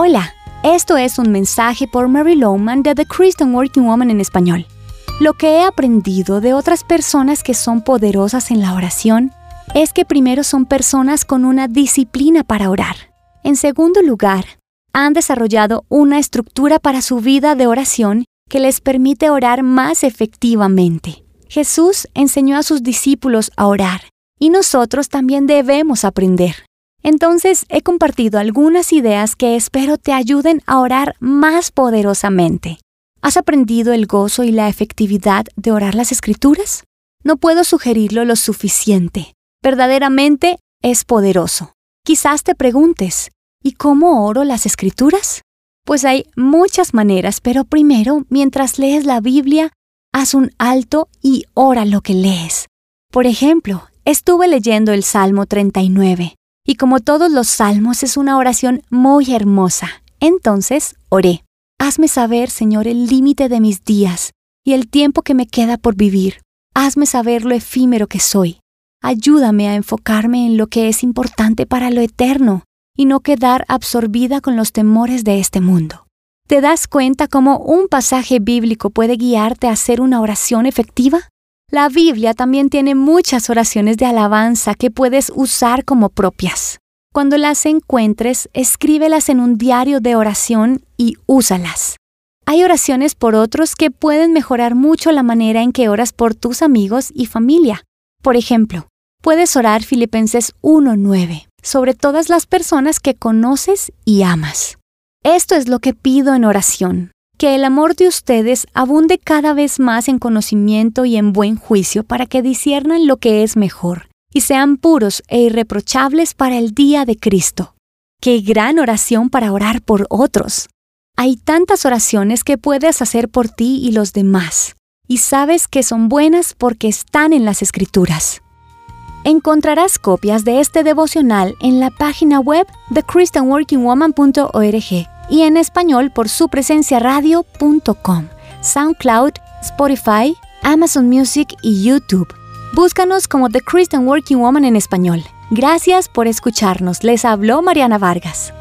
Hola, esto es un mensaje por Mary Lowman de The Christian Working Woman en español. Lo que he aprendido de otras personas que son poderosas en la oración es que primero son personas con una disciplina para orar. En segundo lugar, han desarrollado una estructura para su vida de oración que les permite orar más efectivamente. Jesús enseñó a sus discípulos a orar y nosotros también debemos aprender. Entonces he compartido algunas ideas que espero te ayuden a orar más poderosamente. ¿Has aprendido el gozo y la efectividad de orar las escrituras? No puedo sugerirlo lo suficiente. Verdaderamente es poderoso. Quizás te preguntes, ¿y cómo oro las escrituras? Pues hay muchas maneras, pero primero, mientras lees la Biblia, haz un alto y ora lo que lees. Por ejemplo, estuve leyendo el Salmo 39 y como todos los salmos es una oración muy hermosa. Entonces oré. Hazme saber, Señor, el límite de mis días y el tiempo que me queda por vivir. Hazme saber lo efímero que soy. Ayúdame a enfocarme en lo que es importante para lo eterno y no quedar absorbida con los temores de este mundo. ¿Te das cuenta cómo un pasaje bíblico puede guiarte a hacer una oración efectiva? La Biblia también tiene muchas oraciones de alabanza que puedes usar como propias. Cuando las encuentres, escríbelas en un diario de oración y úsalas. Hay oraciones por otros que pueden mejorar mucho la manera en que oras por tus amigos y familia. Por ejemplo, puedes orar Filipenses 1.9 sobre todas las personas que conoces y amas. Esto es lo que pido en oración que el amor de ustedes abunde cada vez más en conocimiento y en buen juicio para que disiernan lo que es mejor y sean puros e irreprochables para el día de Cristo. ¡Qué gran oración para orar por otros! Hay tantas oraciones que puedes hacer por ti y los demás, y sabes que son buenas porque están en las Escrituras. Encontrarás copias de este devocional en la página web de christianworkingwoman.org y en español por su presencia radio.com, SoundCloud, Spotify, Amazon Music y YouTube. Búscanos como The Christian Working Woman en español. Gracias por escucharnos. Les habló Mariana Vargas.